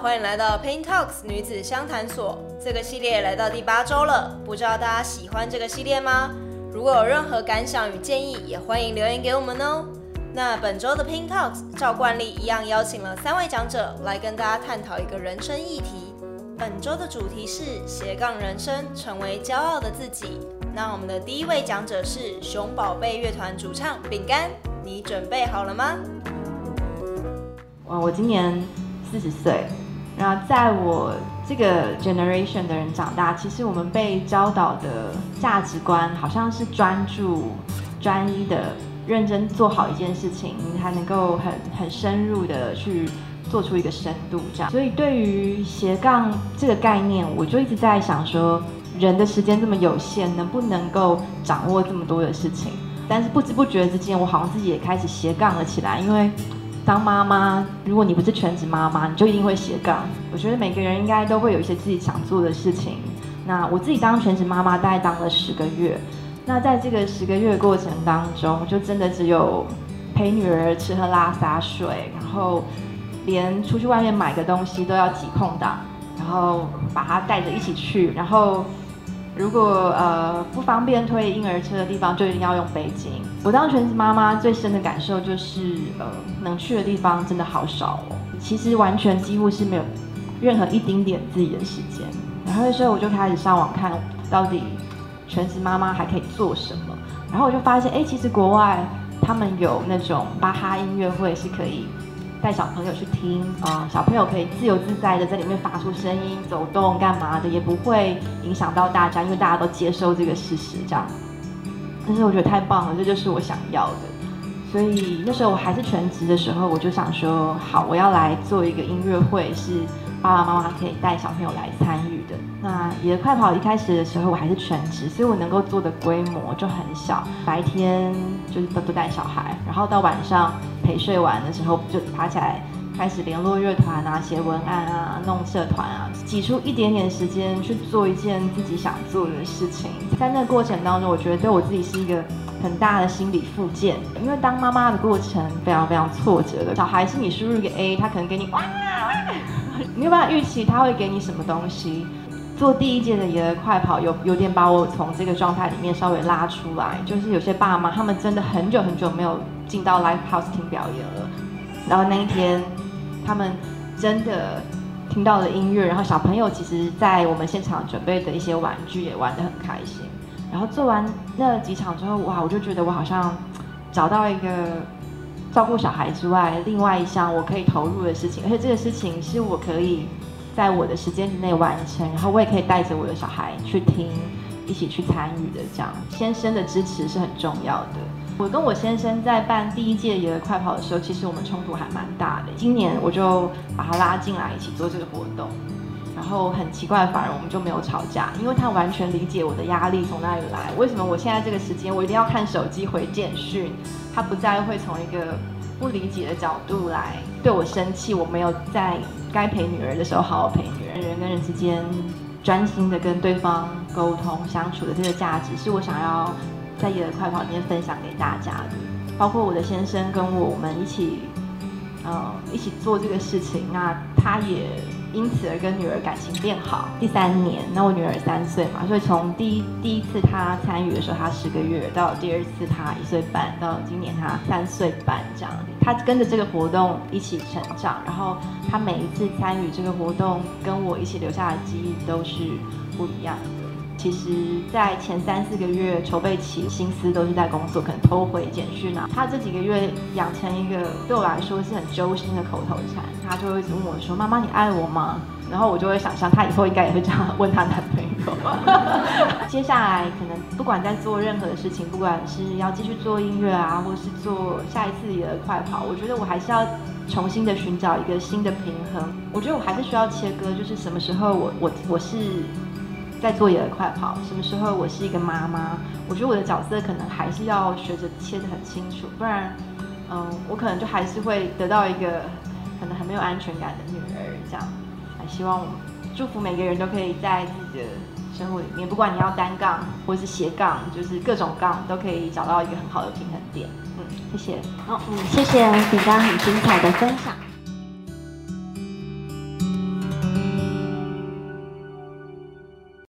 欢迎来到 Pink Talks 女子相谈所。这个系列来到第八周了，不知道大家喜欢这个系列吗？如果有任何感想与建议，也欢迎留言给我们哦。那本周的 Pink Talks 照惯例一样邀请了三位讲者来跟大家探讨一个人生议题。本周的主题是斜杠人生，成为骄傲的自己。那我们的第一位讲者是熊宝贝乐团主唱饼干，你准备好了吗？哇，我今年四十岁，然后在我这个 generation 的人长大，其实我们被教导的价值观好像是专注、专一的、认真做好一件事情，你才能够很很深入的去做出一个深度这样。所以对于斜杠这个概念，我就一直在想说，人的时间这么有限，能不能够掌握这么多的事情？但是不知不觉之间，我好像自己也开始斜杠了起来，因为。当妈妈，如果你不是全职妈妈，你就一定会斜杠。我觉得每个人应该都会有一些自己想做的事情。那我自己当全职妈妈，大概当了十个月。那在这个十个月过程当中，就真的只有陪女儿吃喝拉撒睡，然后连出去外面买个东西都要挤空档，然后把她带着一起去，然后。如果呃不方便推婴儿车的地方，就一定要用背巾。我当全职妈妈最深的感受就是，呃，能去的地方真的好少哦。其实完全几乎是没有任何一丁点自己的时间。然后那时候我就开始上网看，到底全职妈妈还可以做什么。然后我就发现，哎，其实国外他们有那种巴哈音乐会是可以。带小朋友去听啊、小朋友可以自由自在的在里面发出声音、走动、干嘛的，也不会影响到大家，因为大家都接受这个事实，这样。但是我觉得太棒了，这就是我想要的。所以那时候我还是全职的时候，我就想说，好，我要来做一个音乐会，是爸爸妈妈可以带小朋友来参与的。那野快跑一开始的时候，我还是全职，所以我能够做的规模就很小，白天就是都都带小孩，然后到晚上。陪睡完的时候，就爬起来开始联络乐团啊，写文案啊，弄社团啊，挤出一点点时间去做一件自己想做的事情。在那过程当中，我觉得对我自己是一个很大的心理复健，因为当妈妈的过程非常非常挫折的。小孩是你输入一个 A，他可能给你哇，没有办法预期他会给你什么东西。做第一届的野儿快跑，有有点把我从这个状态里面稍微拉出来。就是有些爸妈，他们真的很久很久没有进到 live house 听表演了。然后那一天，他们真的听到了音乐，然后小朋友其实，在我们现场准备的一些玩具也玩得很开心。然后做完那几场之后，哇，我就觉得我好像找到一个照顾小孩之外，另外一项我可以投入的事情，而且这个事情是我可以。在我的时间之内完成，然后我也可以带着我的小孩去听，一起去参与的。这样，先生的支持是很重要的。我跟我先生在办第一届野儿快跑的时候，其实我们冲突还蛮大的。今年我就把他拉进来一起做这个活动，然后很奇怪，反而我们就没有吵架，因为他完全理解我的压力从哪里来，为什么我现在这个时间我一定要看手机回简讯，他不再会从一个不理解的角度来对我生气，我没有在。该陪女儿的时候好好陪女儿，人跟人之间专心的跟对方沟通相处的这个价值，是我想要在野的快跑里面分享给大家的。包括我的先生跟我，们一起，呃，一起做这个事情，那他也。因此而跟女儿感情变好。第三年，那我女儿三岁嘛，所以从第一第一次她参与的时候，她十个月，到第二次她一岁半，到今年她三岁半这样。她跟着这个活动一起成长，然后她每一次参与这个活动，跟我一起留下的记忆都是不一样的。其实，在前三四个月筹备期，心思都是在工作，可能偷回简讯啊。他这几个月养成一个对我来说是很揪心的口头禅，他就会一直问我说：“妈妈，你爱我吗？”然后我就会想象，他以后应该也会这样问他男朋友。接下来，可能不管在做任何的事情，不管是要继续做音乐啊，或是做下一次的快跑，我觉得我还是要重新的寻找一个新的平衡。我觉得我还是需要切割，就是什么时候我我我是。在做野儿快跑，什么时候我是一个妈妈？我觉得我的角色可能还是要学着切得很清楚，不然，嗯，我可能就还是会得到一个可能很没有安全感的女儿。这样，还希望我们祝福每个人都可以在自己的生活里面，不管你要单杠或是斜杠，就是各种杠都可以找到一个很好的平衡点。嗯，谢谢。好，嗯，谢谢饼干很精彩的分享。